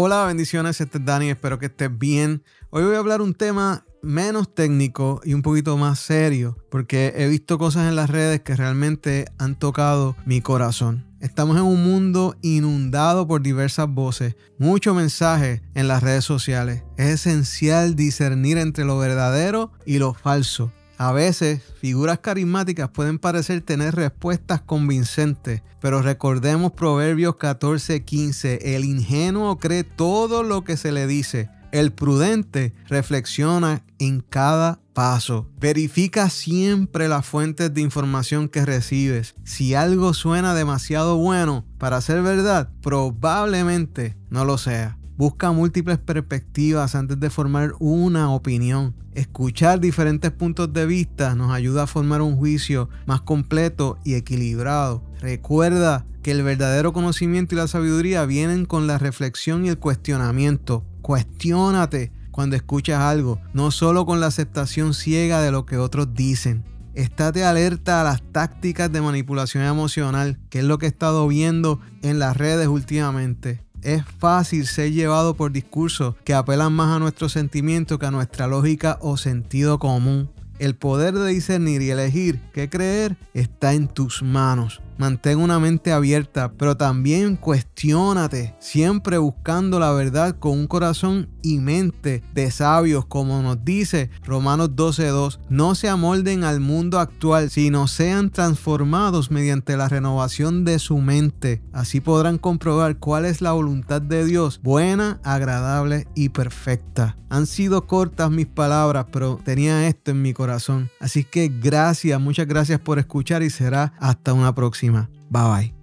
Hola, bendiciones, este es Dani, espero que estés bien. Hoy voy a hablar un tema menos técnico y un poquito más serio, porque he visto cosas en las redes que realmente han tocado mi corazón. Estamos en un mundo inundado por diversas voces, mucho mensaje en las redes sociales. Es esencial discernir entre lo verdadero y lo falso. A veces, figuras carismáticas pueden parecer tener respuestas convincentes, pero recordemos Proverbios 14:15, el ingenuo cree todo lo que se le dice, el prudente reflexiona en cada paso. Verifica siempre las fuentes de información que recibes. Si algo suena demasiado bueno para ser verdad, probablemente no lo sea. Busca múltiples perspectivas antes de formar una opinión. Escuchar diferentes puntos de vista nos ayuda a formar un juicio más completo y equilibrado. Recuerda que el verdadero conocimiento y la sabiduría vienen con la reflexión y el cuestionamiento. Cuestiónate cuando escuchas algo, no solo con la aceptación ciega de lo que otros dicen. Estate alerta a las tácticas de manipulación emocional, que es lo que he estado viendo en las redes últimamente. Es fácil ser llevado por discursos que apelan más a nuestros sentimientos que a nuestra lógica o sentido común. El poder de discernir y elegir qué creer está en tus manos. Mantén una mente abierta, pero también cuestiónate, siempre buscando la verdad con un corazón y mente de sabios, como nos dice Romanos 12:2. No se amolden al mundo actual, sino sean transformados mediante la renovación de su mente. Así podrán comprobar cuál es la voluntad de Dios, buena, agradable y perfecta. Han sido cortas mis palabras, pero tenía esto en mi corazón. Así que gracias, muchas gracias por escuchar y será hasta una Bye bye.